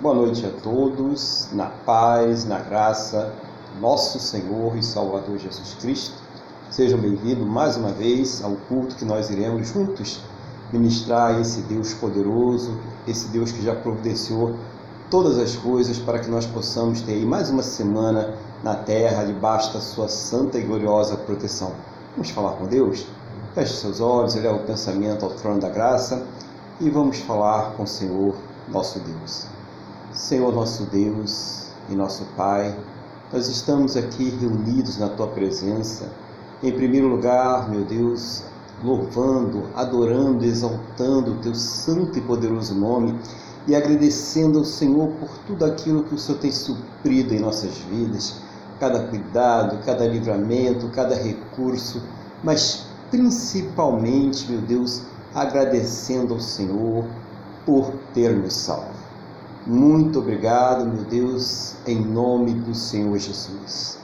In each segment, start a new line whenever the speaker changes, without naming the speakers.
Boa noite a todos, na paz, na graça, nosso Senhor e Salvador Jesus Cristo. Sejam bem-vindos mais uma vez ao culto que nós iremos juntos ministrar esse Deus poderoso, esse Deus que já providenciou todas as coisas para que nós possamos ter mais uma semana na terra debaixo da sua santa e gloriosa proteção. Vamos falar com Deus? Feche seus olhos, eleva o pensamento ao trono da graça e vamos falar com o Senhor, nosso Deus. Senhor, nosso Deus e nosso Pai, nós estamos aqui reunidos na tua presença. Em primeiro lugar, meu Deus, louvando, adorando, exaltando o teu santo e poderoso nome e agradecendo ao Senhor por tudo aquilo que o Senhor tem suprido em nossas vidas, cada cuidado, cada livramento, cada recurso, mas principalmente, meu Deus, agradecendo ao Senhor por ter nos salvo. Muito obrigado, meu Deus, em nome do Senhor Jesus.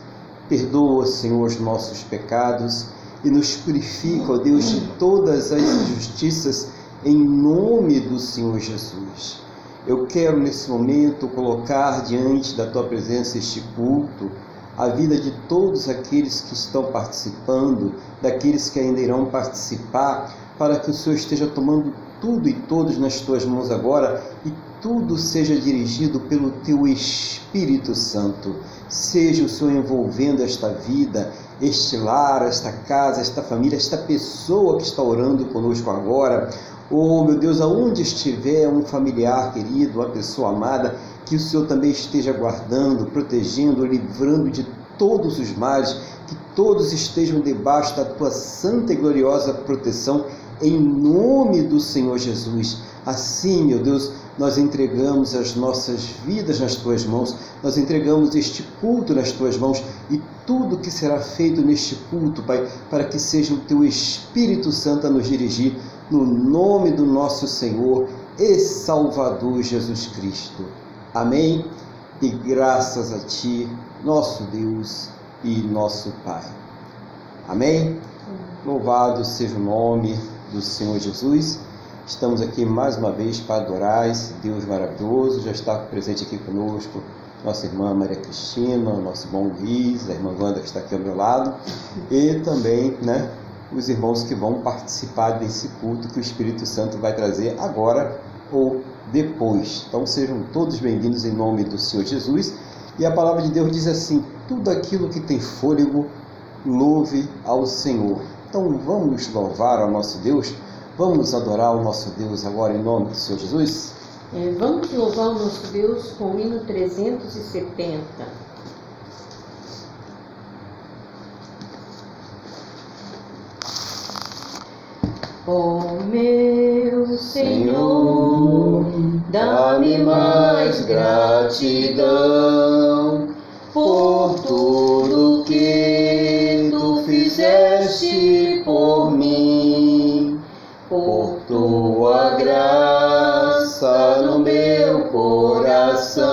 Perdoa, Senhor, os nossos pecados e nos purifica, ó Deus, de todas as injustiças, em nome do Senhor Jesus. Eu quero nesse momento colocar diante da tua presença este culto, a vida de todos aqueles que estão participando, daqueles que ainda irão participar, para que o Senhor esteja tomando tudo e todos nas tuas mãos agora e tudo seja dirigido pelo teu Espírito Santo. Seja o Senhor envolvendo esta vida, este lar, esta casa, esta família, esta pessoa que está orando conosco agora. Oh, meu Deus, aonde estiver um familiar querido, uma pessoa amada, que o Senhor também esteja guardando, protegendo, livrando de todos os males, que todos estejam debaixo da tua santa e gloriosa proteção, em nome do Senhor Jesus. Assim, meu Deus, nós entregamos as nossas vidas nas tuas mãos, nós entregamos este culto nas tuas mãos e tudo que será feito neste culto, Pai, para que seja o teu Espírito Santo a nos dirigir, no nome do nosso Senhor e Salvador Jesus Cristo. Amém? E graças a Ti, nosso Deus e nosso Pai. Amém? Louvado seja o nome do Senhor Jesus. Estamos aqui mais uma vez para adorar esse Deus maravilhoso. Já está presente aqui conosco nossa irmã Maria Cristina, nosso irmão Luiz, a irmã Wanda que está aqui ao meu lado, e também né, os irmãos que vão participar desse culto que o Espírito Santo vai trazer agora ou depois. Então sejam todos bem-vindos em nome do Senhor Jesus. E a palavra de Deus diz assim: tudo aquilo que tem fôlego, louve ao Senhor. Então vamos louvar ao nosso Deus, vamos adorar o nosso Deus agora em nome do Senhor Jesus.
É, vamos louvar o nosso Deus com o hino 370. Ó oh, meu Senhor, dá-me mais gratidão por tudo que tu fizeste tua graça no meu coração,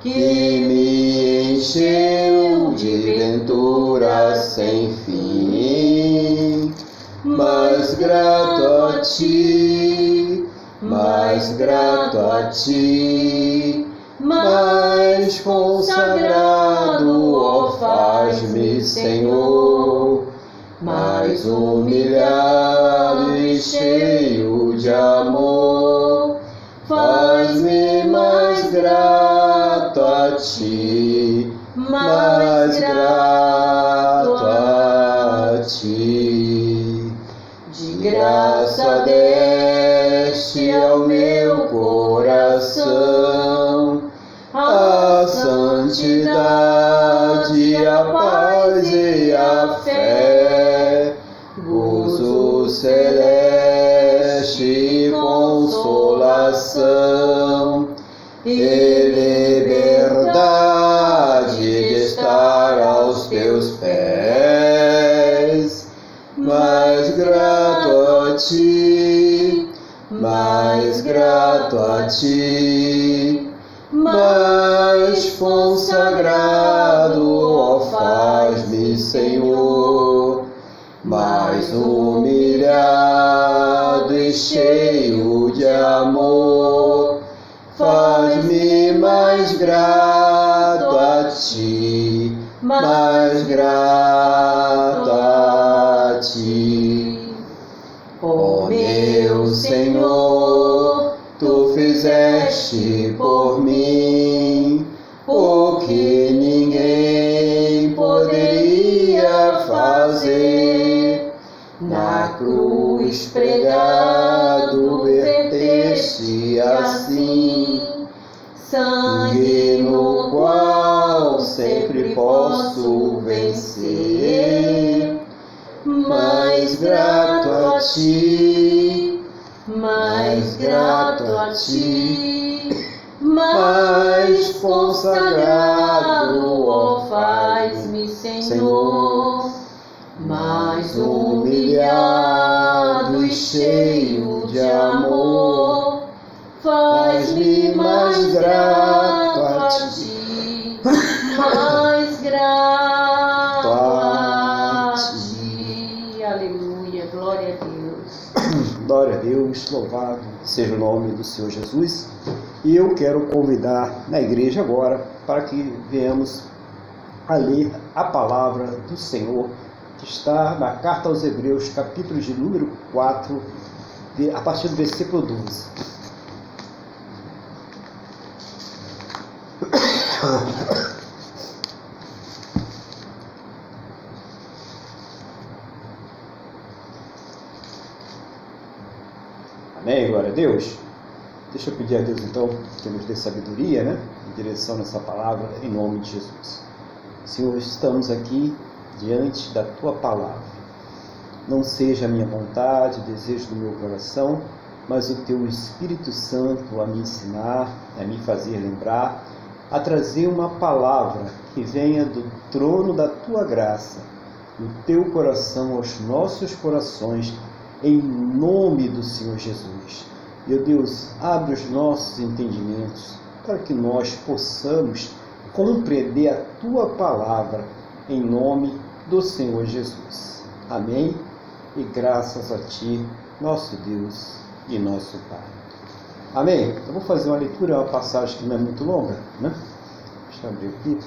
que me encheu de ventura sem fim. Mais grato a ti, mais grato a ti, mais consagrado, ó faz-me, Senhor, mais humilhado cheio de amor, faz-me mais grato a ti, mais grato a ti. De graça deste ao meu coração a santidade, a paz e a fé, gozo celeste, consolação e liberdade de estar aos teus pés. Mais grato a ti, mais grato a ti mais consagrado, ó faz-me, Senhor, mais humilhado cheio de amor,
faz-me mais grato a ti, mais grato a ti. Ó meu Senhor, tu fizeste por mim cruz pregado, verteste assim, sangue no qual sempre posso vencer. Mais grato a ti, mais grato a ti, mais consagrado, ó, faz-me, Senhor, cheio de amor, faz-me mais grato a ti, mais grato a ti.
Aleluia, glória a Deus.
Glória a Deus, louvado seja o nome do Senhor Jesus. E eu quero convidar na igreja agora para que venhamos a ler a palavra do Senhor que está na carta aos Hebreus, capítulo de número 4, a partir do versículo 12. Amém? Glória a Deus. Deixa eu pedir a Deus então que nos dê sabedoria, né? Em direção nessa palavra, em nome de Jesus. Senhor, estamos aqui diante da tua palavra. Não seja a minha vontade, o desejo do meu coração, mas o teu Espírito Santo a me ensinar, a me fazer lembrar, a trazer uma palavra que venha do trono da tua graça, do teu coração aos nossos corações, em nome do Senhor Jesus. Meu Deus, abre os nossos entendimentos para que nós possamos compreender a tua palavra em nome do Senhor Jesus. Amém? E graças a ti, nosso Deus e nosso Pai. Amém? Eu vou fazer uma leitura, uma passagem que não é muito longa, né? Deixa eu abrir aqui.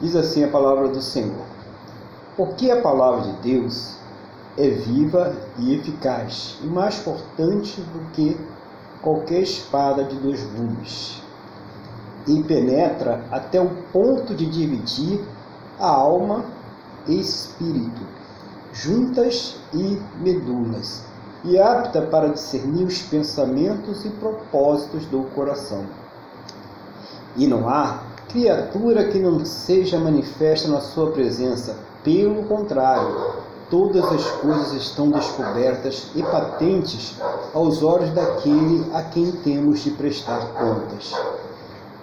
Diz assim a palavra do Senhor: Porque a palavra de Deus é viva e eficaz, e mais cortante do que qualquer espada de dois gumes, e penetra até o ponto de dividir a alma e espírito, juntas e medulas, e apta para discernir os pensamentos e propósitos do coração. E não há criatura que não seja manifesta na sua presença, pelo contrário, todas as coisas estão descobertas e patentes aos olhos daquele a quem temos de prestar contas.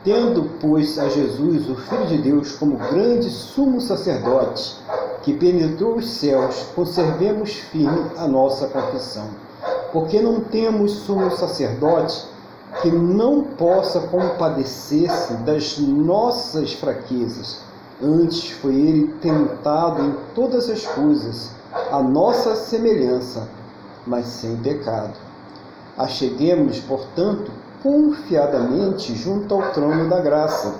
Tendo, pois, a Jesus, o Filho de Deus, como grande sumo sacerdote, que penetrou os céus, conservemos firme a nossa confissão. Porque não temos sumo sacerdote que não possa compadecer-se das nossas fraquezas. Antes foi ele tentado em todas as coisas, a nossa semelhança, mas sem pecado. Acheguemos, portanto, confiadamente junto ao trono da graça,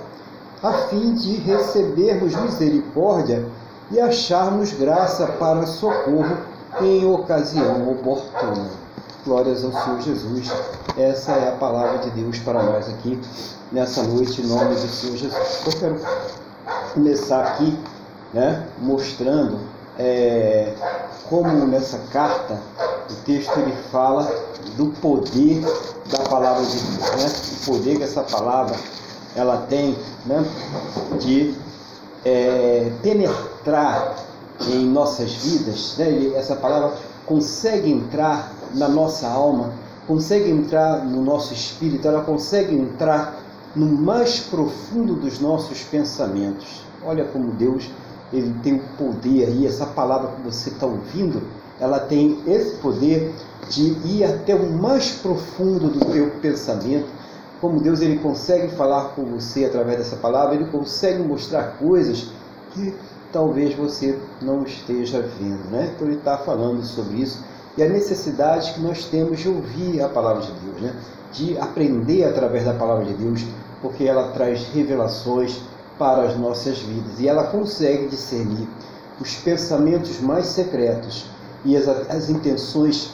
a fim de recebermos misericórdia e acharmos graça para socorro em ocasião oportuna. Glórias ao Senhor Jesus. Essa é a palavra de Deus para nós aqui nessa noite, em nome do Senhor Jesus. Eu quero começar aqui né, mostrando é, como nessa carta o texto ele fala do poder da palavra de Deus, né? o poder que essa palavra ela tem né? de é, penetrar em nossas vidas, né? essa palavra consegue entrar na nossa alma, consegue entrar no nosso espírito, ela consegue entrar no mais profundo dos nossos pensamentos. Olha como Deus ele tem o poder aí, essa palavra que você está ouvindo, ela tem esse poder de ir até o mais profundo do teu pensamento. Como Deus ele consegue falar com você através dessa palavra, ele consegue mostrar coisas que talvez você não esteja vendo, né? Então ele está falando sobre isso e a necessidade que nós temos de ouvir a palavra de Deus, né? De aprender através da palavra de Deus, porque ela traz revelações para as nossas vidas e ela consegue discernir os pensamentos mais secretos e as, as intenções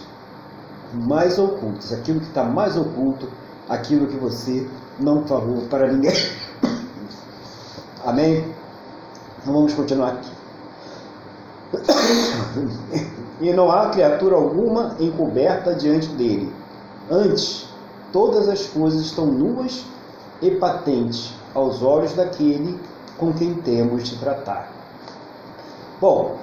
mais ocultas, aquilo que está mais oculto, aquilo que você não falou para ninguém. Amém? Então vamos continuar aqui. e não há criatura alguma encoberta diante dele. Antes, todas as coisas estão nuas e patentes aos olhos daquele com quem temos de tratar. Bom,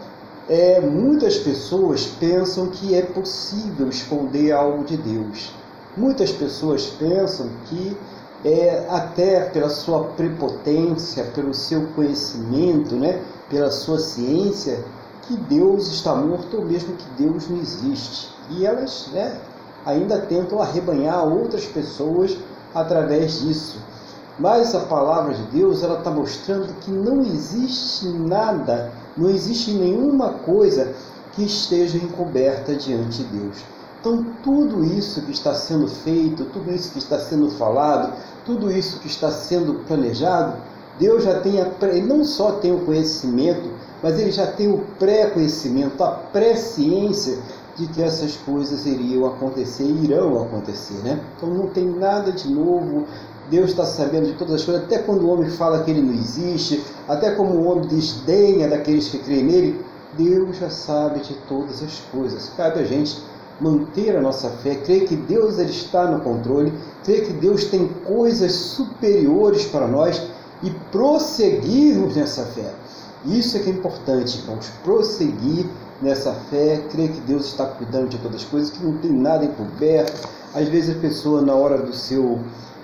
é, muitas pessoas pensam que é possível esconder algo de Deus. Muitas pessoas pensam que é, até pela sua prepotência, pelo seu conhecimento, né, pela sua ciência, que Deus está morto ou mesmo que Deus não existe. E elas né, ainda tentam arrebanhar outras pessoas através disso. Mas a palavra de Deus ela está mostrando que não existe nada, não existe nenhuma coisa que esteja encoberta diante de Deus. Então, tudo isso que está sendo feito, tudo isso que está sendo falado, tudo isso que está sendo planejado, Deus já tem, a, não só tem o conhecimento, mas ele já tem o pré-conhecimento, a pré-ciência de que essas coisas iriam acontecer e irão acontecer. Né? Então, não tem nada de novo, Deus está sabendo de todas as coisas, até quando o homem fala que ele não existe, até como o homem desdenha daqueles que creem nele, Deus já sabe de todas as coisas. Cabe a gente manter a nossa fé, crer que Deus ele está no controle, crer que Deus tem coisas superiores para nós e prosseguirmos nessa fé. Isso é que é importante, irmãos, prosseguir nessa fé, crer que Deus está cuidando de todas as coisas, que não tem nada encoberto. Às vezes a pessoa, na hora do seu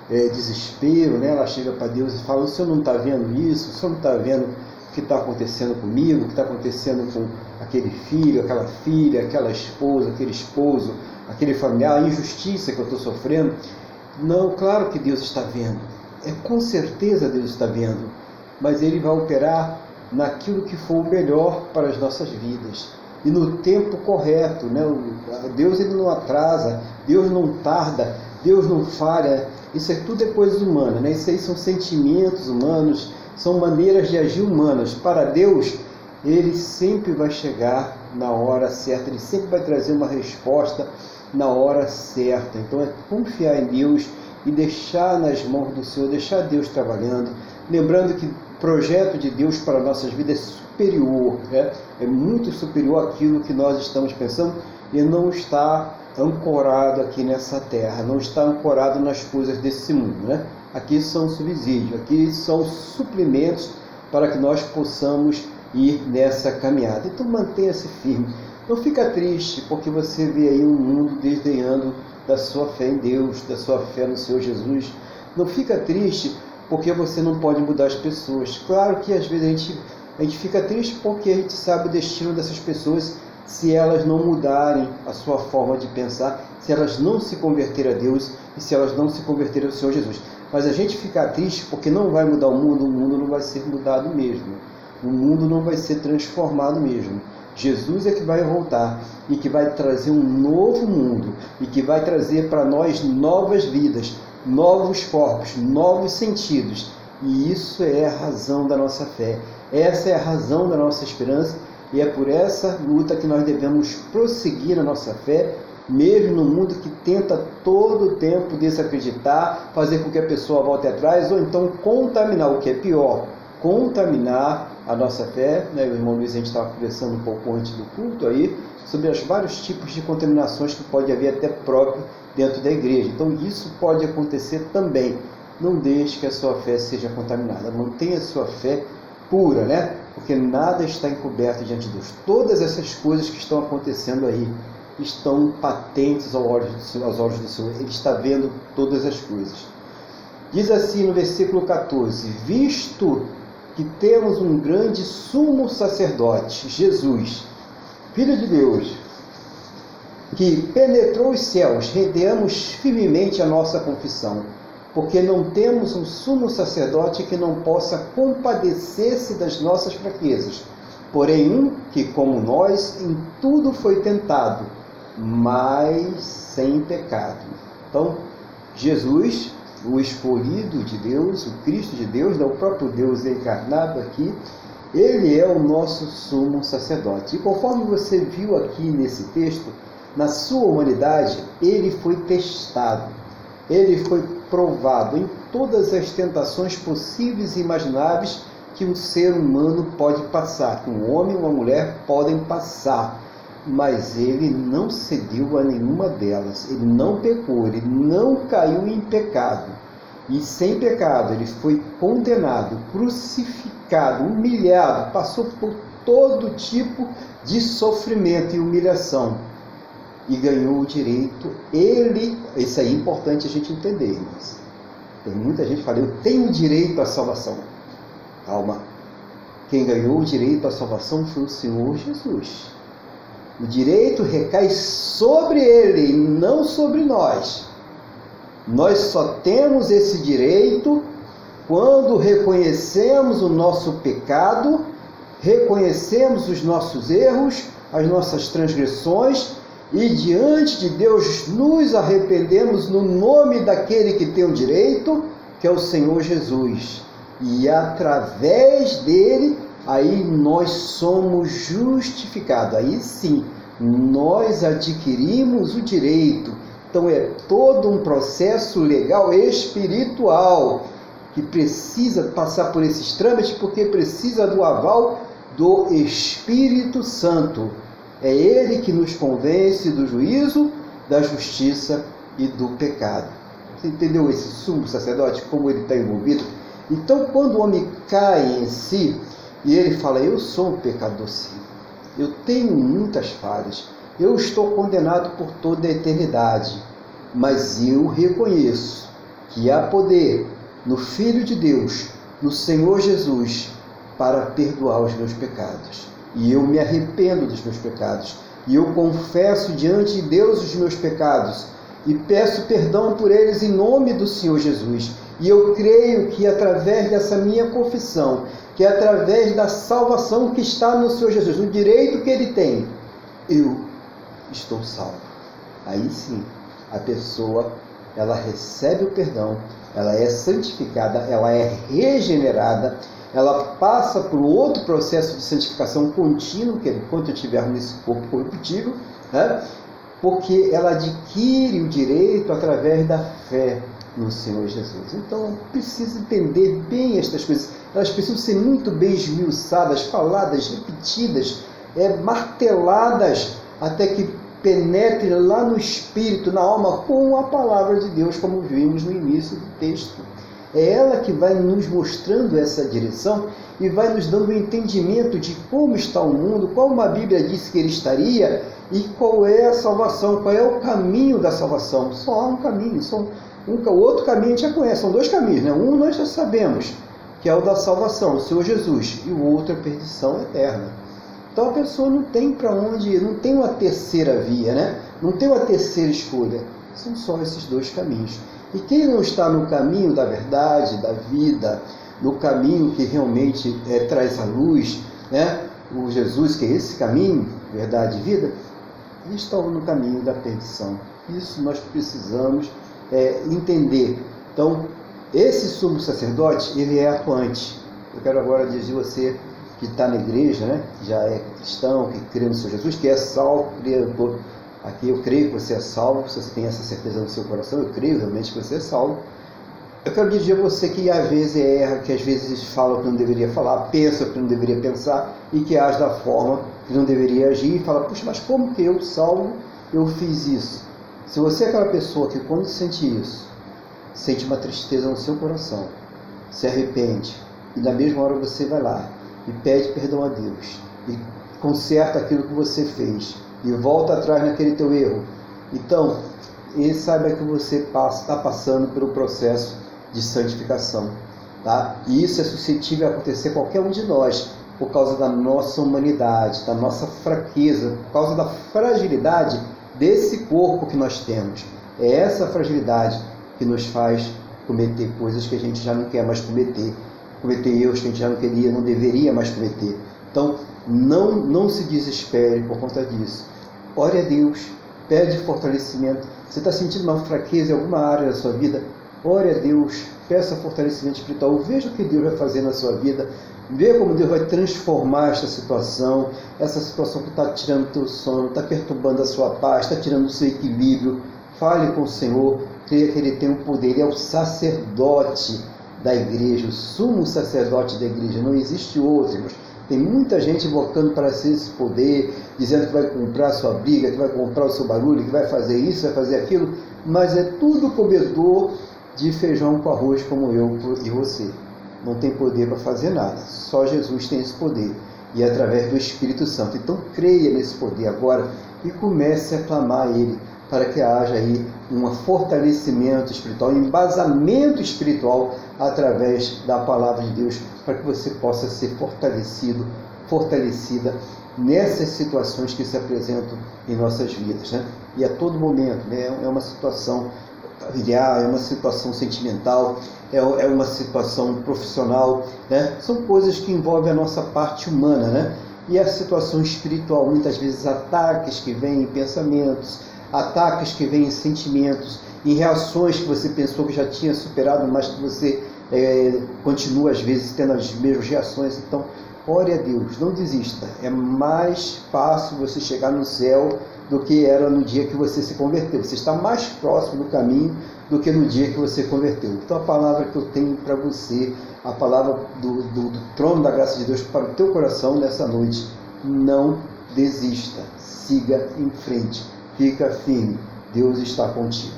é, desespero, né? ela chega para Deus e fala: O senhor não está vendo isso? O senhor não está vendo o que está acontecendo comigo? O que está acontecendo com aquele filho, aquela filha, aquela esposa, aquele esposo, aquele familiar, a injustiça que eu estou sofrendo? Não, claro que Deus está vendo. É com certeza Deus está vendo, mas Ele vai operar naquilo que for o melhor para as nossas vidas e no tempo correto, né? Deus ele não atrasa, Deus não tarda, Deus não falha, isso é tudo é coisa humana, né? Isso aí são sentimentos humanos, são maneiras de agir humanas. Para Deus, ele sempre vai chegar na hora certa, ele sempre vai trazer uma resposta na hora certa. Então é confiar em Deus e deixar nas mãos do Senhor, deixar Deus trabalhando, lembrando que o projeto de Deus para nossas vidas é superior, né? é muito superior àquilo que nós estamos pensando e não está ancorado aqui nessa terra, não está ancorado nas coisas desse mundo. Né? Aqui são subsídios, aqui são suplementos para que nós possamos ir nessa caminhada. Então mantenha-se firme. Não fica triste porque você vê aí um mundo desdenhando da sua fé em Deus, da sua fé no Senhor Jesus. Não fica triste porque você não pode mudar as pessoas. Claro que às vezes a gente, a gente fica triste porque a gente sabe o destino dessas pessoas se elas não mudarem a sua forma de pensar, se elas não se converterem a Deus e se elas não se converterem ao Senhor Jesus. Mas a gente fica triste porque não vai mudar o mundo, o mundo não vai ser mudado mesmo. O mundo não vai ser transformado mesmo. Jesus é que vai voltar e que vai trazer um novo mundo e que vai trazer para nós novas vidas, novos corpos, novos sentidos. E isso é a razão da nossa fé. Essa é a razão da nossa esperança e é por essa luta que nós devemos prosseguir a nossa fé, mesmo no mundo que tenta todo o tempo desacreditar, fazer com que a pessoa volte atrás, ou então contaminar, o que é pior, contaminar a nossa fé. Né? O irmão Luiz, a gente estava conversando um pouco antes do culto aí, sobre os vários tipos de contaminações que pode haver até próprio dentro da igreja. Então isso pode acontecer também. Não deixe que a sua fé seja contaminada. Mantenha a sua fé pura, né? Porque nada está encoberto diante de Deus. Todas essas coisas que estão acontecendo aí estão patentes aos olhos do Senhor. Do Senhor. Ele está vendo todas as coisas. Diz assim no versículo 14: Visto que temos um grande sumo sacerdote, Jesus, Filho de Deus, que penetrou os céus, rendemos firmemente a nossa confissão. Porque não temos um sumo sacerdote que não possa compadecer-se das nossas fraquezas, porém um que, como nós, em tudo foi tentado, mas sem pecado. Então, Jesus, o escolhido de Deus, o Cristo de Deus, o próprio Deus encarnado aqui, ele é o nosso sumo sacerdote. E conforme você viu aqui nesse texto, na sua humanidade, ele foi testado, ele foi provado em todas as tentações possíveis e imagináveis que um ser humano pode passar, que um homem e uma mulher podem passar. Mas ele não cedeu a nenhuma delas, ele não pecou, ele não caiu em pecado. E sem pecado, ele foi condenado, crucificado, humilhado, passou por todo tipo de sofrimento e humilhação e ganhou o direito, ele, isso aí é importante a gente entender, mas tem muita gente que fala, eu tenho direito à salvação. Calma. Quem ganhou o direito à salvação foi o Senhor Jesus. O direito recai sobre ele, não sobre nós. Nós só temos esse direito quando reconhecemos o nosso pecado, reconhecemos os nossos erros, as nossas transgressões e diante de Deus nos arrependemos no nome daquele que tem o direito, que é o Senhor Jesus. E através dele, aí nós somos justificados. Aí sim, nós adquirimos o direito. Então é todo um processo legal espiritual que precisa passar por esses trâmites porque precisa do aval do Espírito Santo. É Ele que nos convence do juízo, da justiça e do pecado. Você entendeu esse sumo sacerdote, como ele está envolvido? Então, quando o homem cai em si e ele fala: Eu sou um pecador, sim, eu tenho muitas falhas, eu estou condenado por toda a eternidade, mas eu reconheço que há poder no Filho de Deus, no Senhor Jesus, para perdoar os meus pecados e eu me arrependo dos meus pecados, e eu confesso diante de Deus os meus pecados, e peço perdão por eles em nome do Senhor Jesus. E eu creio que através dessa minha confissão, que é através da salvação que está no Senhor Jesus, o direito que ele tem, eu estou salvo. Aí sim, a pessoa ela recebe o perdão, ela é santificada, ela é regenerada, ela passa por outro processo de santificação contínuo, que é enquanto estiver nesse corpo corruptível, né? porque ela adquire o direito através da fé no Senhor Jesus. Então, precisa entender bem estas coisas. Elas precisam ser muito bem esmiuçadas, faladas, repetidas, é, marteladas, até que penetre lá no espírito, na alma, com a palavra de Deus, como vimos no início do texto. É ela que vai nos mostrando essa direção e vai nos dando o um entendimento de como está o mundo, como a Bíblia disse que ele estaria e qual é a salvação, qual é o caminho da salvação. Só há um caminho, só um, o outro caminho a gente já conhece, são dois caminhos, né? Um nós já sabemos, que é o da salvação, o Senhor Jesus, e o outro é a perdição eterna. Então a pessoa não tem para onde ir, não tem uma terceira via, né? Não tem uma terceira escolha. São só esses dois caminhos. E quem não está no caminho da verdade, da vida, no caminho que realmente é, traz a luz, né? o Jesus, que é esse caminho, verdade e vida, estão no caminho da perdição. Isso nós precisamos é, entender. Então, esse sumo sacerdote, ele é atuante. Eu quero agora dizer você que está na igreja, né? que já é cristão, que crê no Senhor Jesus, que é salvo, criador Aqui eu creio que você é salvo, se você tem essa certeza no seu coração, eu creio realmente que você é salvo. Eu quero dizer a você que às vezes erra, que às vezes fala o que não deveria falar, pensa o que não deveria pensar e que age da forma que não deveria agir e fala, puxa, mas como que eu, salvo, eu fiz isso? Se você é aquela pessoa que quando sente isso, sente uma tristeza no seu coração, se arrepende e na mesma hora você vai lá e pede perdão a Deus e conserta aquilo que você fez e volta atrás naquele teu erro. Então, e saiba que você está passando pelo processo de santificação. Tá? E isso é suscetível a acontecer a qualquer um de nós, por causa da nossa humanidade, da nossa fraqueza, por causa da fragilidade desse corpo que nós temos. É essa fragilidade que nos faz cometer coisas que a gente já não quer mais cometer, cometer erros que a gente já não queria, não deveria mais cometer. Então, não, não se desespere por conta disso. Ore a Deus, pede fortalecimento. Você está sentindo uma fraqueza em alguma área da sua vida? Ore a Deus, peça fortalecimento espiritual. Veja o que Deus vai fazer na sua vida. Vê como Deus vai transformar esta situação, essa situação que está tirando o teu sono, está perturbando a sua paz, está tirando o seu equilíbrio. Fale com o Senhor, creia que Ele tem o poder, Ele é o sacerdote da igreja, o sumo sacerdote da igreja, não existe outro, irmãos. Tem muita gente invocando para si esse poder, dizendo que vai comprar sua briga, que vai comprar o seu barulho, que vai fazer isso, vai fazer aquilo, mas é tudo comedor de feijão com arroz como eu e você. Não tem poder para fazer nada, só Jesus tem esse poder e é através do Espírito Santo. Então creia nesse poder agora e comece a clamar a Ele para que haja aí um fortalecimento espiritual, um embasamento espiritual através da palavra de Deus, para que você possa ser fortalecido, fortalecida nessas situações que se apresentam em nossas vidas. Né? E a todo momento, né? é uma situação familiar, é uma situação sentimental, é, é uma situação profissional, né? são coisas que envolvem a nossa parte humana. Né? E a situação espiritual, muitas vezes ataques que vêm pensamentos, ataques que vêm em sentimentos, em reações que você pensou que já tinha superado, mas que você é, continua às vezes tendo as mesmas reações. Então, ore a Deus, não desista. É mais fácil você chegar no céu do que era no dia que você se converteu. Você está mais próximo do caminho do que no dia que você converteu. Então, a palavra que eu tenho para você, a palavra do, do, do trono da graça de Deus para o teu coração nessa noite, não desista, siga em frente fica firme, Deus está contigo.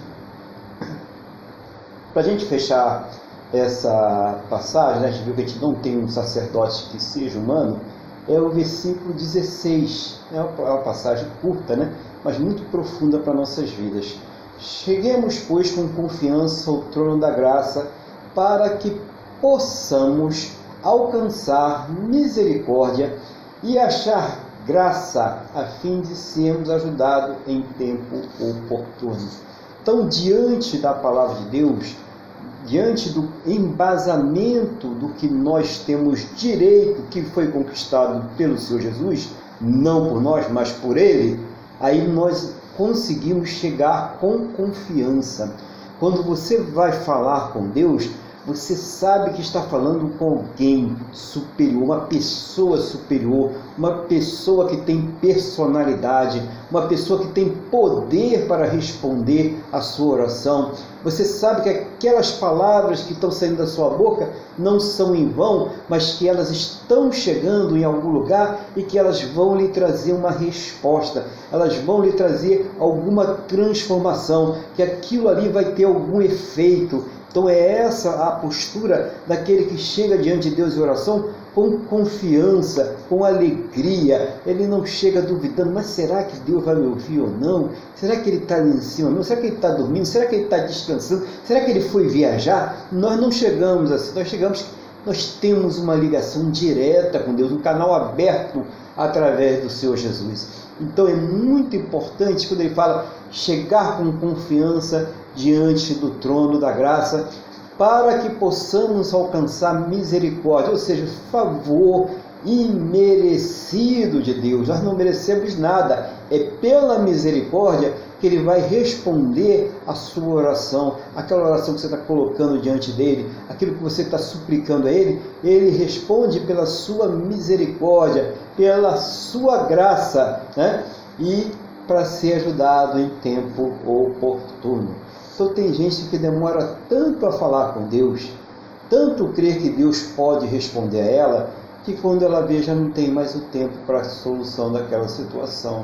Para a gente fechar essa passagem, né, a gente viu que a gente não tem um sacerdote que seja humano, é o versículo 16. É uma passagem curta, né, mas muito profunda para nossas vidas. Cheguemos, pois, com confiança ao trono da graça, para que possamos alcançar misericórdia e achar graça, a fim de sermos ajudados em tempo oportuno. Então, diante da palavra de Deus, diante do embasamento do que nós temos direito, que foi conquistado pelo Senhor Jesus, não por nós, mas por Ele, aí nós conseguimos chegar com confiança. Quando você vai falar com Deus, você sabe que está falando com alguém superior, uma pessoa superior, uma pessoa que tem personalidade, uma pessoa que tem poder para responder a sua oração. Você sabe que aquelas palavras que estão saindo da sua boca não são em vão, mas que elas estão chegando em algum lugar e que elas vão lhe trazer uma resposta, elas vão lhe trazer alguma transformação, que aquilo ali vai ter algum efeito. Então é essa a postura daquele que chega diante de Deus em oração com confiança, com alegria. Ele não chega duvidando, mas será que Deus vai me ouvir ou não? Será que ele está ali em cima mesmo? Será que ele está dormindo? Será que ele está descansando? Será que ele foi viajar? Nós não chegamos assim, nós chegamos, nós temos uma ligação direta com Deus, um canal aberto através do Senhor Jesus. Então é muito importante quando ele fala chegar com confiança diante do trono da graça, para que possamos alcançar misericórdia, ou seja, favor imerecido de Deus. Nós não merecemos nada, é pela misericórdia que Ele vai responder a sua oração, aquela oração que você está colocando diante dele, aquilo que você está suplicando a Ele, Ele responde pela sua misericórdia, pela sua graça, né? E para ser ajudado em tempo oportuno. Então tem gente que demora tanto a falar com Deus, tanto crer que Deus pode responder a ela, que quando ela vê já não tem mais o tempo para a solução daquela situação.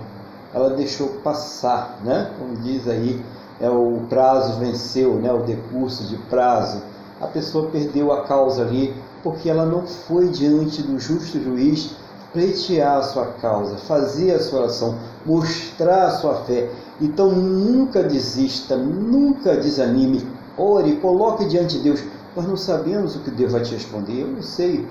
Ela deixou passar, né? Como diz aí, é o prazo venceu, né? O decurso de prazo. A pessoa perdeu a causa ali porque ela não foi diante do justo juiz pleitear a sua causa, fazer a sua oração, mostrar a sua fé. Então nunca desista, nunca desanime, ore, coloque diante de Deus. Nós não sabemos o que Deus vai te responder, eu não sei,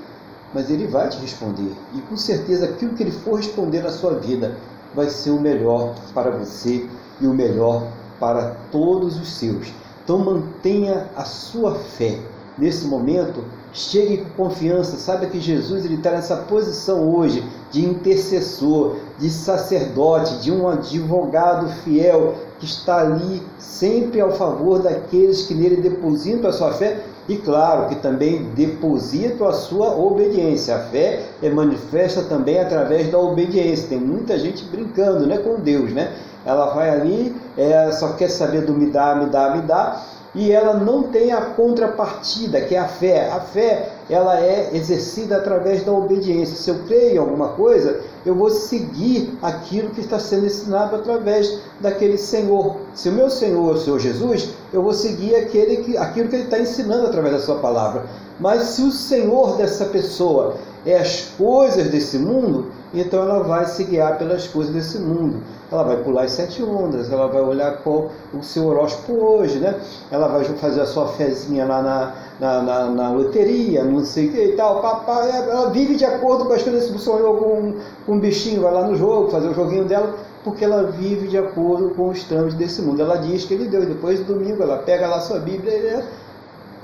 mas Ele vai te responder. E com certeza aquilo que Ele for responder na sua vida vai ser o melhor para você e o melhor para todos os seus. Então mantenha a sua fé. Nesse momento, chegue com confiança, saiba que Jesus está nessa posição hoje de intercessor, de sacerdote, de um advogado fiel que está ali sempre ao favor daqueles que nele depositam a sua fé e claro que também depositam a sua obediência. A fé é manifesta também através da obediência. Tem muita gente brincando, né, com Deus, né? Ela vai ali, é, só quer saber do me dá, me dá, me dá, e ela não tem a contrapartida, que é a fé. A fé, ela é exercida através da obediência. Se eu creio em alguma coisa, eu vou seguir aquilo que está sendo ensinado através daquele Senhor. Se o meu Senhor é o Senhor Jesus, eu vou seguir aquele que, aquilo que ele está ensinando através da sua palavra. Mas se o Senhor dessa pessoa é as coisas desse mundo, então ela vai se guiar pelas coisas desse mundo. Ela vai pular as sete ondas, ela vai olhar qual o seu horóscopo hoje, né? Ela vai fazer a sua fezinha lá na, na, na, na loteria, não sei o que e tal. Papai, ela vive de acordo com as coisas. Se sonhou com, com um bichinho, vai lá no jogo, fazer o joguinho dela, porque ela vive de acordo com os trâmites desse mundo. Ela diz que ele deu, e depois do domingo ela pega lá sua Bíblia e.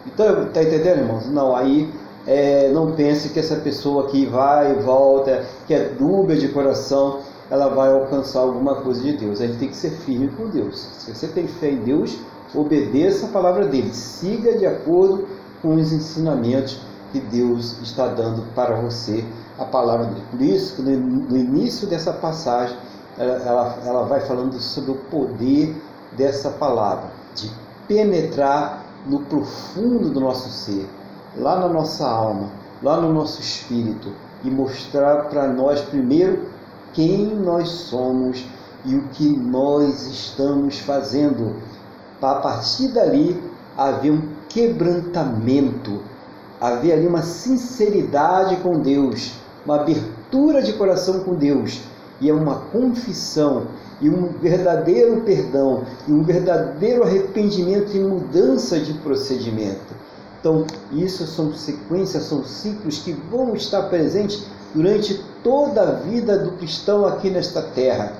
Então, tá entendendo, irmãos? Não, aí é, não pense que essa pessoa que vai e volta, que é dúbia de coração, ela vai alcançar alguma coisa de Deus. A gente tem que ser firme com Deus. Se você tem fé em Deus, obedeça a palavra dele, siga de acordo com os ensinamentos que Deus está dando para você, a palavra dele. Por isso, no início dessa passagem, ela, ela, ela vai falando sobre o poder dessa palavra, de penetrar no profundo do nosso ser lá na nossa alma, lá no nosso espírito e mostrar para nós primeiro quem nós somos e o que nós estamos fazendo. Para a partir dali haver um quebrantamento, haver ali uma sinceridade com Deus, uma abertura de coração com Deus e é uma confissão e um verdadeiro perdão e um verdadeiro arrependimento e mudança de procedimento. Então, isso são sequências, são ciclos que vão estar presentes durante toda a vida do cristão aqui nesta terra.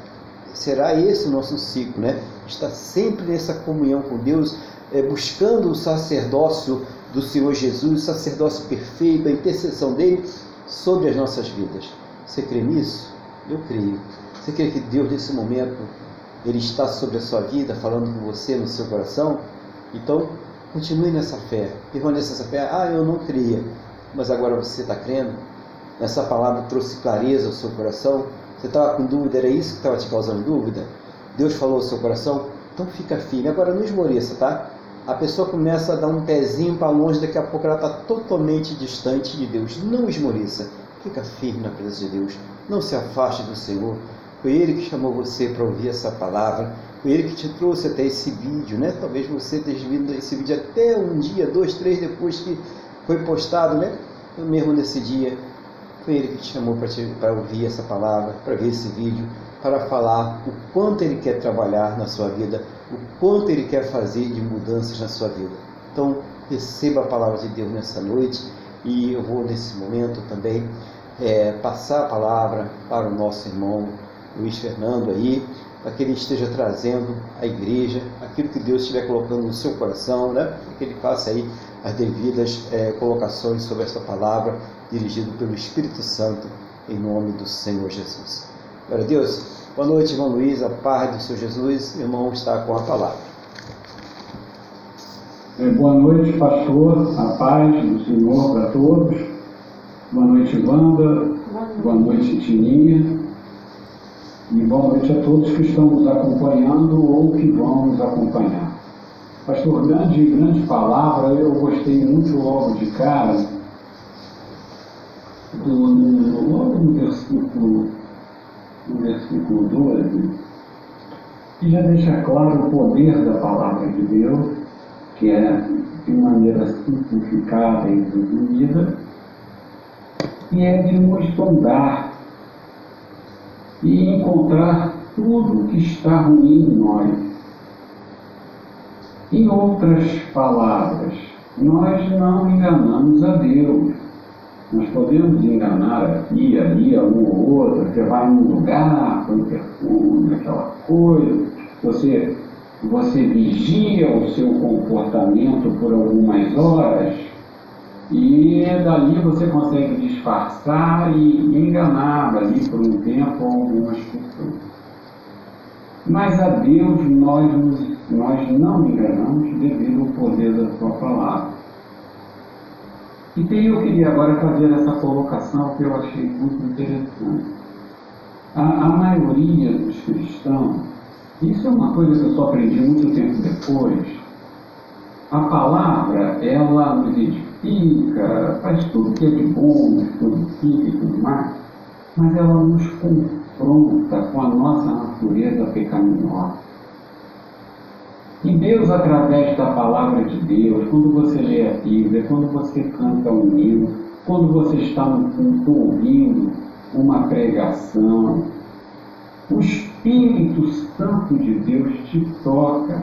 Será esse o nosso ciclo, né? Está sempre nessa comunhão com Deus, é, buscando o sacerdócio do Senhor Jesus, o sacerdócio perfeito, a intercessão dele sobre as nossas vidas. Você crê nisso? Eu creio. Você crê que Deus, nesse momento, Ele está sobre a sua vida, falando com você no seu coração? Então, Continue nessa fé, permaneça nessa fé. Ah, eu não cria, mas agora você está crendo. Essa palavra trouxe clareza ao seu coração. Você estava com dúvida, era isso que estava te causando dúvida? Deus falou ao seu coração? Então fica firme. Agora não esmoreça, tá? A pessoa começa a dar um pezinho para longe, daqui a pouco ela está totalmente distante de Deus. Não esmoreça. Fica firme na presença de Deus. Não se afaste do Senhor. Foi Ele que chamou você para ouvir essa palavra. Foi ele que te trouxe até esse vídeo, né? Talvez você esteja vindo esse vídeo até um dia, dois, três depois que foi postado, né? Eu mesmo nesse dia. Foi ele que te chamou para ouvir essa palavra, para ver esse vídeo, para falar o quanto ele quer trabalhar na sua vida, o quanto ele quer fazer de mudanças na sua vida. Então, receba a palavra de Deus nessa noite e eu vou nesse momento também é, passar a palavra para o nosso irmão Luiz Fernando aí, para que ele esteja trazendo à igreja aquilo que Deus estiver colocando no seu coração, né? que ele faça aí as devidas é, colocações sobre esta palavra, dirigido pelo Espírito Santo, em nome do Senhor Jesus. Glória a Deus. Boa noite, irmão Luiz, a paz do Senhor Jesus. Irmão está com a palavra.
É, boa noite, pastor, a paz do Senhor para todos. Boa noite, Wanda. Boa noite, Tininha. E boa noite a todos que estão nos acompanhando ou que vão nos acompanhar. Pastor, grande, grande palavra, eu gostei muito logo de cara, do, no, logo no versículo, no versículo 12, que já deixa claro o poder da palavra de Deus, que é de maneira simplificada e resumida, e é de nos sondar e encontrar tudo que está ruim em nós. Em outras palavras, nós não enganamos a Deus. Nós podemos enganar aqui, ali, um ou outro. Você vai num lugar, põe perfume, aquela coisa. Você você vigia o seu comportamento por algumas horas e dali você consegue disfarçar e enganar dali por um tempo algumas pessoas. Mas a Deus nós, nós não enganamos devido ao poder da sua palavra. E eu queria agora fazer essa colocação que eu achei muito interessante. A, a maioria dos cristãos, isso é uma coisa que eu só aprendi muito tempo depois, a palavra, ela nos faz tudo que é de bom, nos purifica e tudo mais, mas ela nos confronta com a nossa natureza pecaminosa. E Deus, através da palavra de Deus, quando você lê a Bíblia, quando você canta um hino, quando você está no culto ouvindo uma pregação, o Espírito Santo de Deus te toca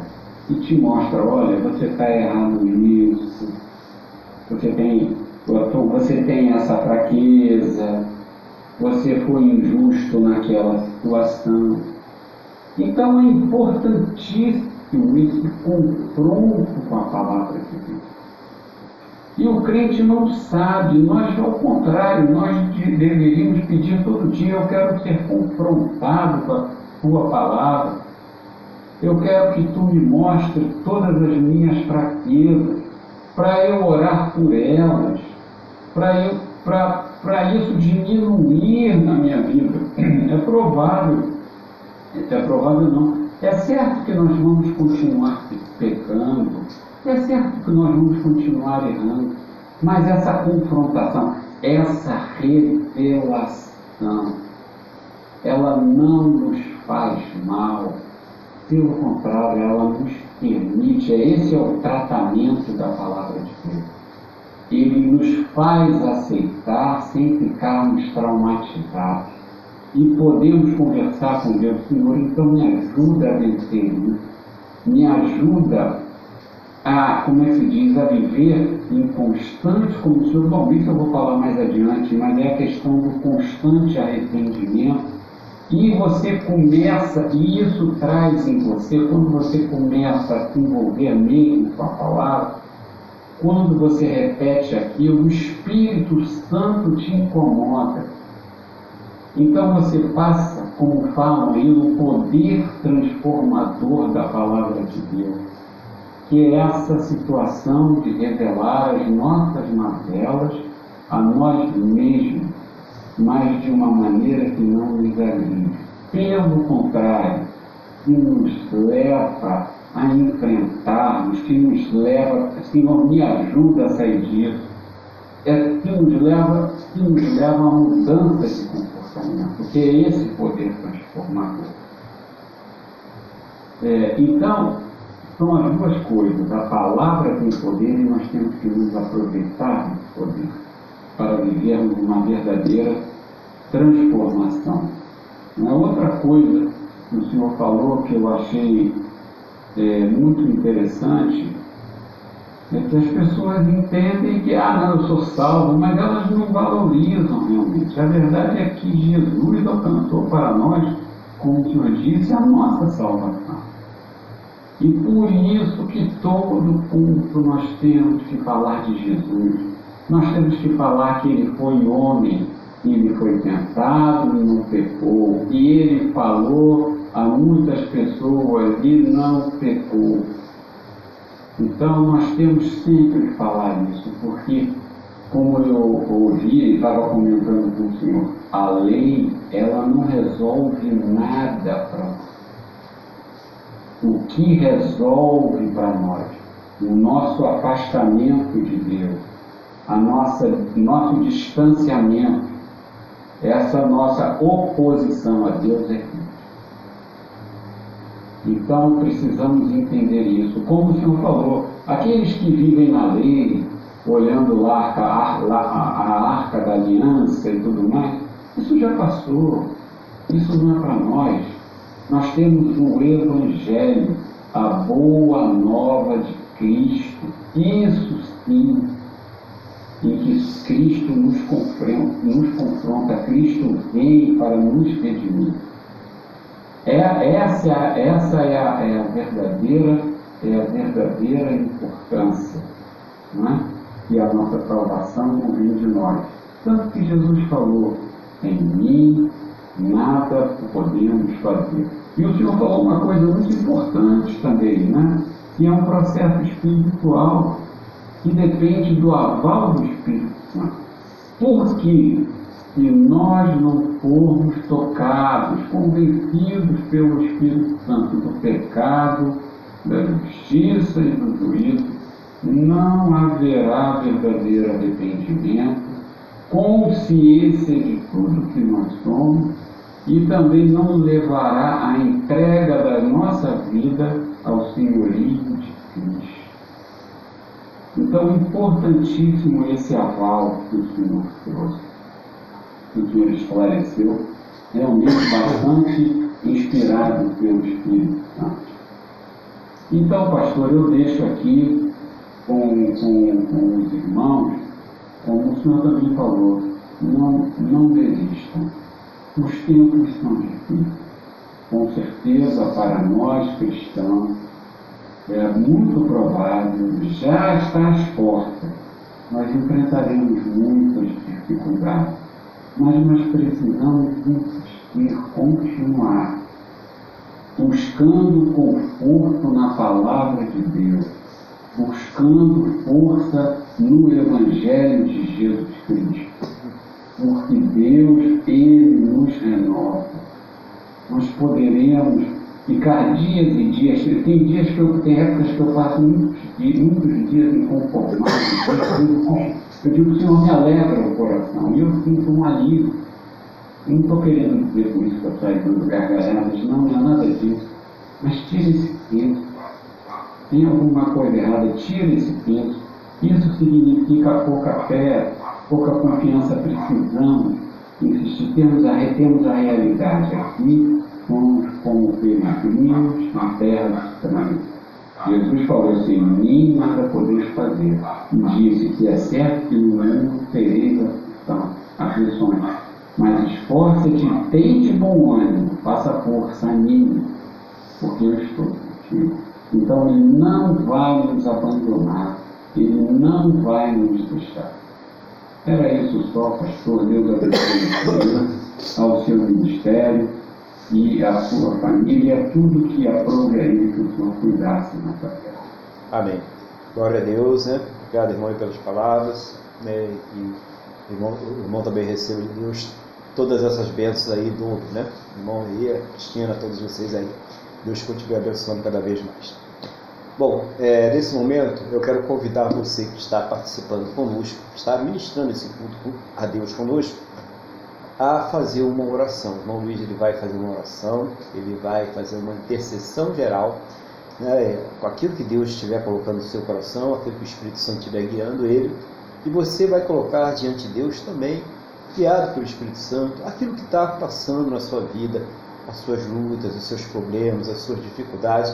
e te mostra, olha, você está errado nisso, você tem, você tem essa fraqueza, você foi injusto naquela situação. Então é importantíssimo esse confronto com a palavra de Deus. E o crente não sabe, nós, ao contrário, nós deveríamos pedir todo dia: eu quero ser confrontado com a tua palavra, eu quero que tu me mostres todas as minhas fraquezas, para eu orar por elas, para isso diminuir na minha vida. É provável, é provável não, é certo que nós vamos continuar pecando, é certo que nós vamos continuar errando, mas essa confrontação, essa revelação, ela não nos faz mal, pelo contrário, ela nos permite, é esse é o tratamento da palavra de Deus. Ele nos faz aceitar sem ficarmos traumatizados e podemos conversar com Deus, Senhor, então me ajuda a vencer me ajuda a, como é que se diz, a viver em constante, como o Senhor, bom, isso eu vou falar mais adiante, mas é a questão do constante arrependimento. E você começa, e isso traz em você, quando você começa a se envolver mesmo com a palavra, quando você repete aquilo, o Espírito Santo te incomoda. Então você passa, como falam aí, no poder transformador da palavra de Deus, que é essa situação de revelar as nossas mazelas a nós mesmos, mas de uma maneira que não nos agride. Pelo contrário, que nos leva a enfrentarmos, que nos leva, Senhor, me ajuda a sair disso, é que nos leva, que nos leva a mudança de comportamento porque é esse poder transformador. É, então, são as duas coisas. A palavra tem poder e nós temos que nos aproveitar desse poder para vivermos uma verdadeira transformação. Uma outra coisa que o Senhor falou que eu achei é, muito interessante é que as pessoas entendem que, ah, não, eu sou salvo, mas elas não valorizam realmente. A verdade é que Jesus alcançou para nós, como o Senhor disse, a nossa salvação. E por isso que todo culto nós temos que falar de Jesus. Nós temos que falar que ele foi homem, e ele foi tentado e não pecou. E ele falou a muitas pessoas e não pecou. Então nós temos sempre que falar isso, porque como eu ouvi e estava comentando com o senhor, a lei ela não resolve nada para nós. O que resolve para nós? O nosso afastamento de Deus, a nossa, nosso distanciamento, essa nossa oposição a Deus é. Então precisamos entender isso. Como o Senhor falou, aqueles que vivem na lei, olhando lá a, a, a arca da aliança e tudo mais, isso já passou. Isso não é para nós. Nós temos o Evangelho, a boa nova de Cristo. Isso sim, em que Cristo nos confronta, nos confronta, Cristo vem para nos redimir. É, essa essa é, a, é a verdadeira é a verdadeira importância, não é? que a nossa salvação não vem de nós. Tanto que Jesus falou, em mim nada podemos fazer. E o Senhor falou uma coisa muito importante também, né? que é um processo espiritual que depende do aval do Espírito Santo. Porque se nós não formos tocados, convencidos pelo Espírito Santo do pecado, da justiça e do juízo, não haverá verdadeiro arrependimento, consciência de tudo que nós somos e também não levará a entrega da nossa vida ao Cristo. Então, importantíssimo esse aval que o Senhor trouxe, que o Senhor esclareceu, realmente bastante inspirado pelo Espírito Santo. Então, pastor, eu deixo aqui com, com, com os irmãos, como o senhor também falou, não, não desistam. Os tempos são difíceis. Com certeza, para nós cristãos, é muito provável, já está às portas, nós enfrentaremos muitas dificuldades, mas nós precisamos insistir, continuar, buscando conforto na palavra de Deus buscando força no Evangelho de Jesus Cristo. Porque Deus, Ele nos renova. Nós poderemos ficar dias e dias. Tem dias que eu tem épocas que eu passo muitos dias, muitos dias inconformados. Eu digo, Senhor, me alegra o coração. E eu sinto um alívio. não estou querendo dizer com isso que eu saio dando gargalhadas, não, não é nada disso. Mas tire esse peso tem alguma coisa errada, tira esse peso. Isso significa pouca fé, pouca confiança, precisamos insistir, temos a, temos a realidade aqui, somos como peregrinos na terra estranha. Jesus falou assim, nem nada podeis fazer. Disse que é certo que no mundo tereis aflições. Mas esforça-te, tente bom ânimo, faça força, anime, porque eu estou contigo. Então Ele não vai nos abandonar, Ele não vai nos deixar. Era isso só, pastor. Deus abençoe ao seu ministério e à sua família, tudo que aprove aí que o Senhor cuidasse nessa terra.
Amém. Glória a Deus, né? Obrigado, irmão, pelas palavras. Né? E irmão, o irmão também recebe de Deus todas essas bênçãos aí do né? Irmão e a Cristina, todos vocês aí. Deus continue abençoando cada vez mais. Bom, é, nesse momento eu quero convidar você que está participando conosco, que está ministrando esse culto a Deus conosco, a fazer uma oração. O irmão Luiz ele vai fazer uma oração, ele vai fazer uma intercessão geral né, com aquilo que Deus estiver colocando no seu coração, aquilo que o Espírito Santo estiver guiando ele, e você vai colocar diante de Deus também, guiado pelo Espírito Santo, aquilo que está passando na sua vida, as suas lutas, os seus problemas, as suas dificuldades,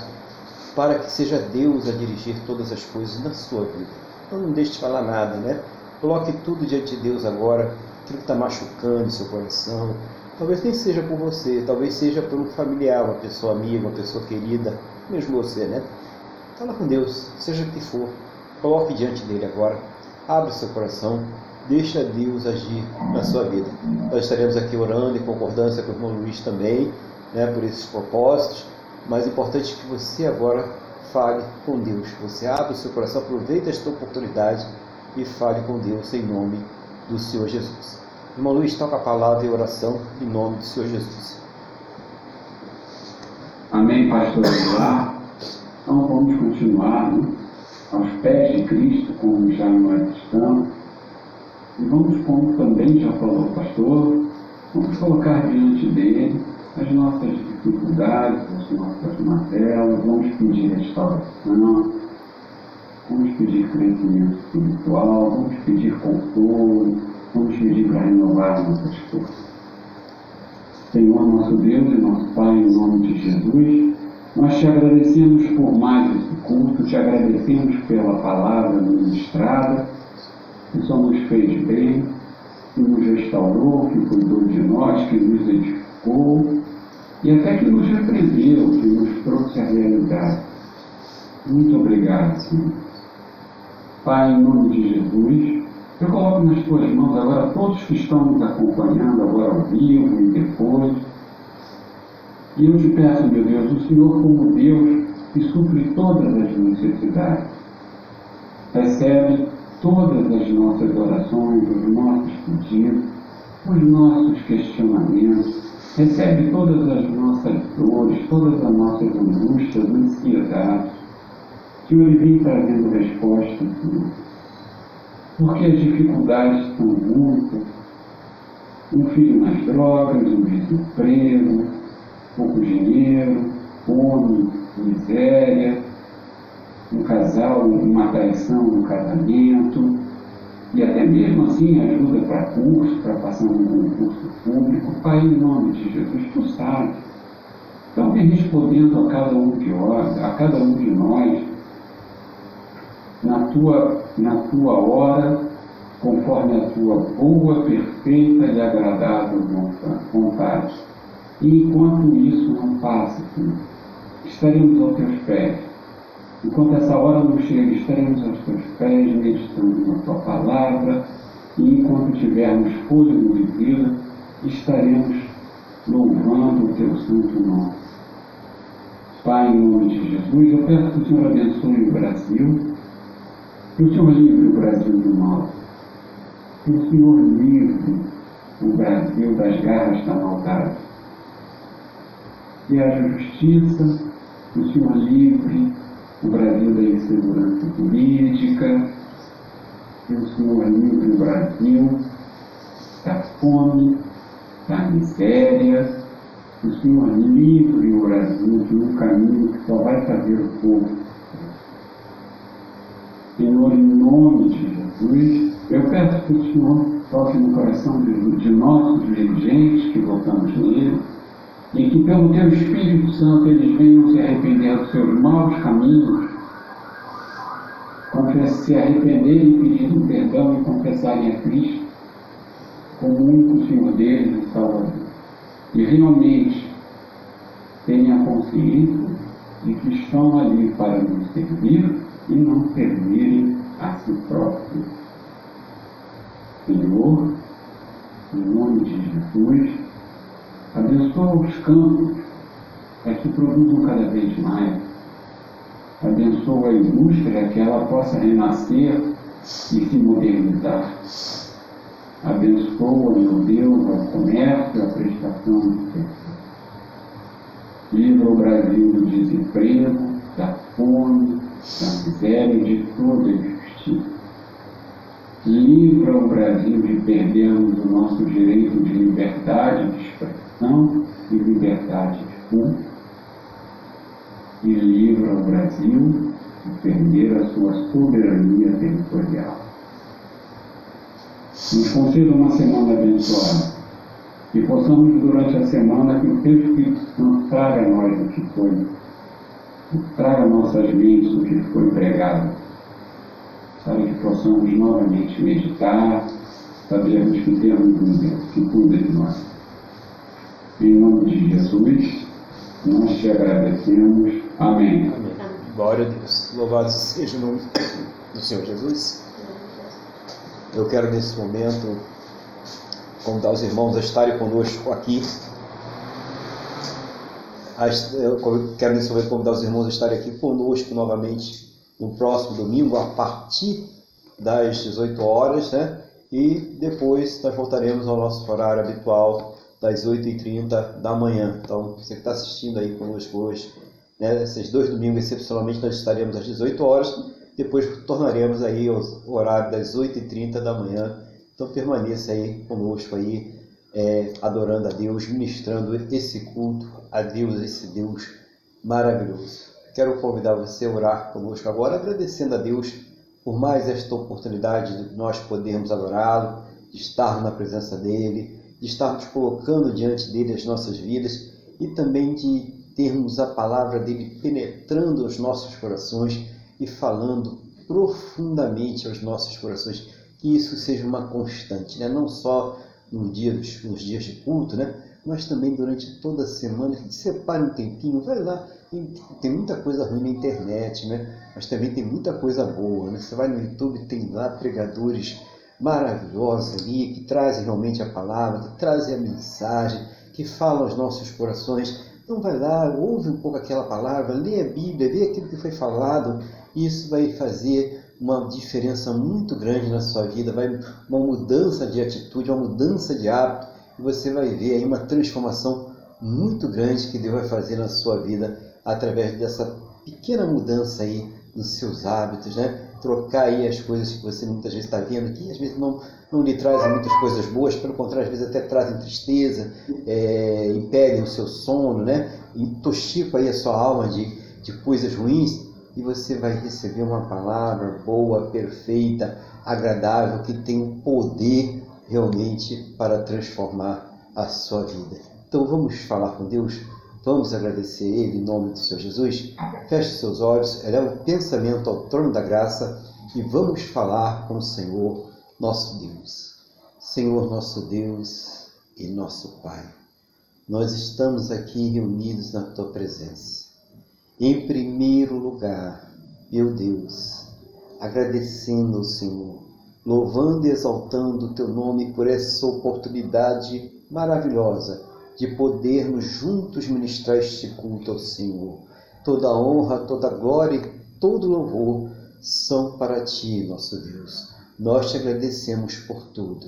para que seja Deus a dirigir todas as coisas na sua vida. Então não deixe de falar nada, né? Coloque tudo diante de Deus agora, aquilo que está machucando seu coração. Talvez nem seja por você, talvez seja por um familiar, uma pessoa amiga, uma pessoa querida, mesmo você, né? Fala com Deus, seja o que for. Coloque diante dele agora. Abre seu coração, deixa Deus agir na sua vida. Nós estaremos aqui orando em concordância com o irmão Luiz também, né, por esses propósitos. Mas é importante que você agora fale com Deus. Você abre o seu coração, aproveita esta oportunidade e fale com Deus em nome do Senhor Jesus. Irmão Luiz, toca a palavra e oração em nome do Senhor Jesus.
Amém, pastor Então vamos continuar né? aos pés de Cristo, como já nós estamos. E vamos, como também já falou o pastor, vamos colocar diante dele as nossas dificuldades, as nossas mazelas, vamos pedir restauração, vamos pedir crescimento espiritual, vamos pedir conforto, vamos pedir para renovar nossas forças. Senhor nosso Deus e nosso Pai, em nome de Jesus, nós te agradecemos por mais esse culto, te agradecemos pela palavra ministrada, que só nos fez bem, que nos restaurou, que cuidou de nós, que nos edificou e até que nos repreendeu, que nos trouxe a realidade. Muito obrigado, Senhor. Pai, em nome de Jesus, eu coloco nas tuas mãos agora todos que estão nos acompanhando agora ao vivo e depois. E eu te peço, meu Deus, o Senhor como Deus que supre todas as necessidades. Recebe todas as nossas orações, os nossos pedidos, os nossos questionamentos. Recebe todas as nossas dores, todas as nossas angústias, ansiedades. Que Ele vem trazendo respostas, Senhor porque as dificuldades são muitas. Um filho nas drogas, um desemprego, pouco dinheiro, fome, miséria, um casal, uma traição no casamento, e até mesmo assim ajuda para curso, para passar um concurso público. Pai, em nome de Jesus, tu sabes. Então vem respondendo a cada um de nós, a cada um de nós, na tua, na tua hora, conforme a tua boa, perfeita e agradável vontade. E enquanto isso não passa, Senhor, estaremos aos teus pés. Enquanto essa hora não chega, estaremos aos teus pés, meditando na tua palavra, e enquanto tivermos fôlego de vida, estaremos louvando o teu santo nome. Pai, em nome de Jesus, eu peço que o Senhor abençoe o Brasil, Senhor livre o Brasil do mal. Que o Senhor livre o Brasil das garras da maldade. Que haja justiça, que o Senhor livre o Brasil da insegurança política, que o Senhor livre o Brasil da fome, da miséria, que o Senhor livre o Brasil de um caminho que só vai fazer o povo Senhor, em nome de Jesus, eu peço que o Senhor toque no coração de, de nossos dirigentes que votamos nele, e que pelo Teu Espírito Santo eles venham se arrepender dos seus maus caminhos, se arrependerem pedindo perdão e confessarem a Cristo como o único Senhor deles e Salvador. E realmente tenham a consciência de que estão ali para nos servir e não servirem a si próprios. Senhor, em nome de Jesus, abençoa os campos para que produzam cada vez mais. Abençoa a indústria que ela possa renascer e se modernizar. Abençoa, meu Deus, o comércio, a prestação de serviços. Livra o Brasil do desemprego, da fome, e de toda injustiça. Livra o Brasil de perdermos o nosso direito de liberdade de expressão e liberdade de culto. E livra o Brasil de perder a sua soberania territorial. Nos conceda uma semana abençoada e possamos durante a semana que o Teu Espírito Santo traga a nós o que foi traga nossas mentes o que foi pregado, para que possamos novamente meditar, sabermos que temos um que cuida de nós. Em nome de Jesus, nós te agradecemos. Amém.
Amém. Glória a Deus. Louvado seja o nome do Senhor Jesus. Eu quero nesse momento convidar os irmãos a estarem conosco aqui eu quero nesse momento convidar os irmãos a estarem aqui conosco novamente no próximo domingo, a partir das 18 horas, né? E depois nós voltaremos ao nosso horário habitual das 8h30 da manhã. Então, você que está assistindo aí conosco hoje, né? Esses dois domingos, excepcionalmente, nós estaremos às 18 horas, depois tornaremos aí ao horário das 8h30 da manhã. Então, permaneça aí conosco aí, é, adorando a Deus, ministrando esse culto a Deus, esse Deus maravilhoso. Quero convidar você a orar conosco agora, agradecendo a Deus por mais esta oportunidade de nós podermos adorá-lo, de estarmos na presença dEle, de estarmos colocando diante dEle as nossas vidas e também de termos a palavra dEle penetrando os nossos corações e falando profundamente aos nossos corações. Que isso seja uma constante, né? não só no dia dos, nos dias de culto, né? mas também durante toda a semana, separe um tempinho, vai lá. Tem muita coisa ruim na internet, né? Mas também tem muita coisa boa, né? Você vai no YouTube, tem lá pregadores maravilhosos ali, que trazem realmente a palavra, que trazem a mensagem, que falam aos nossos corações. Então vai lá, ouve um pouco aquela palavra, lê a Bíblia, vê aquilo que foi falado, e isso vai fazer uma diferença muito grande na sua vida, vai uma mudança de atitude, uma mudança de hábito, e você vai ver aí uma transformação muito grande que Deus vai fazer na sua vida através dessa pequena mudança aí nos seus hábitos, né? Trocar aí as coisas que você muitas vezes está vendo que às vezes não, não lhe trazem muitas coisas boas, pelo contrário, às vezes até trazem tristeza, é, impedem o seu sono, né? Intoxicam aí a sua alma de, de coisas ruins e você vai receber uma palavra boa, perfeita, agradável, que tem poder realmente para transformar a sua vida. Então vamos falar com Deus, vamos agradecer Ele em nome do Senhor Jesus. Feche seus olhos, eleva o pensamento ao trono da graça e vamos falar com o Senhor, nosso Deus. Senhor, nosso Deus e nosso Pai, nós estamos aqui reunidos na Tua presença em primeiro lugar, meu Deus, agradecendo ao Senhor, louvando e exaltando o teu nome por essa oportunidade maravilhosa de podermos juntos ministrar este culto ao Senhor. Toda honra, toda glória e todo louvor são para ti, nosso Deus. Nós te agradecemos por tudo.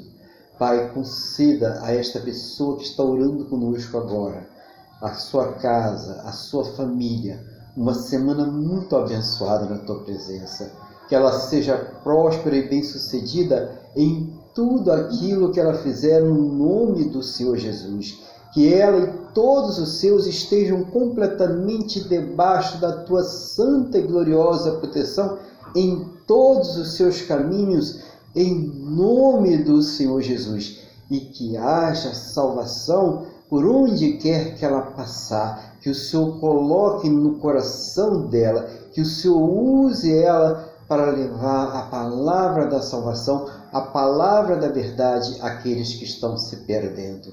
Pai, conceda a esta pessoa que está orando conosco agora, a sua casa, a sua família, uma semana muito abençoada na tua presença. Que ela seja próspera e bem-sucedida em tudo aquilo que ela fizer no nome do Senhor Jesus. Que ela e todos os seus estejam completamente debaixo da tua santa e gloriosa proteção em todos os seus caminhos, em nome do Senhor Jesus. E que haja salvação por onde quer que ela passar, que o Senhor coloque no coração dela, que o Senhor use ela para levar a palavra da salvação, a palavra da verdade àqueles que estão se perdendo.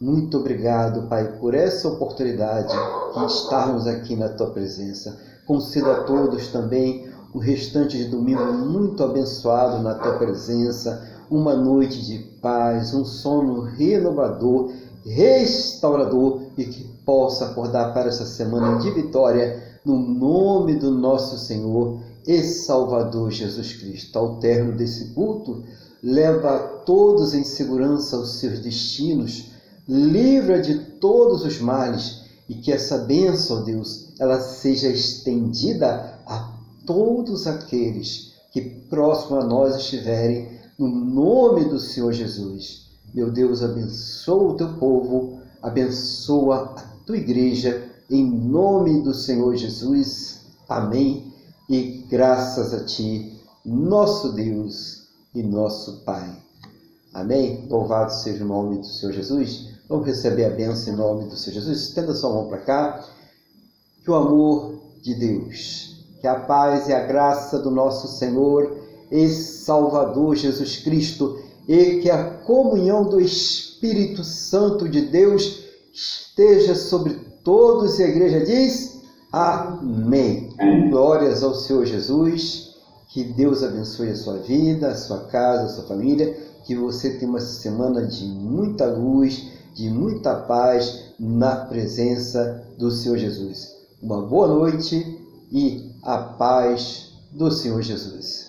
Muito obrigado, Pai, por essa oportunidade de estarmos aqui na tua presença. Conceda a todos também o restante de domingo muito abençoado na tua presença, uma noite de paz, um sono renovador restaurador e que possa acordar para essa semana de vitória no nome do nosso Senhor e Salvador Jesus Cristo. Ao término desse culto, leva todos em segurança aos seus destinos, livra de todos os males e que essa bênção, Deus, ela seja estendida a todos aqueles que próximo a nós estiverem, no nome do Senhor Jesus. Meu Deus, abençoa o teu povo, abençoa a tua igreja, em nome do Senhor Jesus. Amém. E graças a ti, nosso Deus e nosso Pai. Amém. Louvado seja o nome do Senhor Jesus. Vamos receber a bênção em nome do Senhor Jesus. Estenda sua mão para cá. Que o amor de Deus, que a paz e a graça do nosso Senhor e Salvador Jesus Cristo e que a comunhão do Espírito Santo de Deus esteja sobre todos e a igreja diz Amém. Glórias ao Senhor Jesus. Que Deus abençoe a sua vida, a sua casa, a sua família. Que você tenha uma semana de muita luz, de muita paz na presença do Senhor Jesus. Uma boa noite e a paz do Senhor Jesus.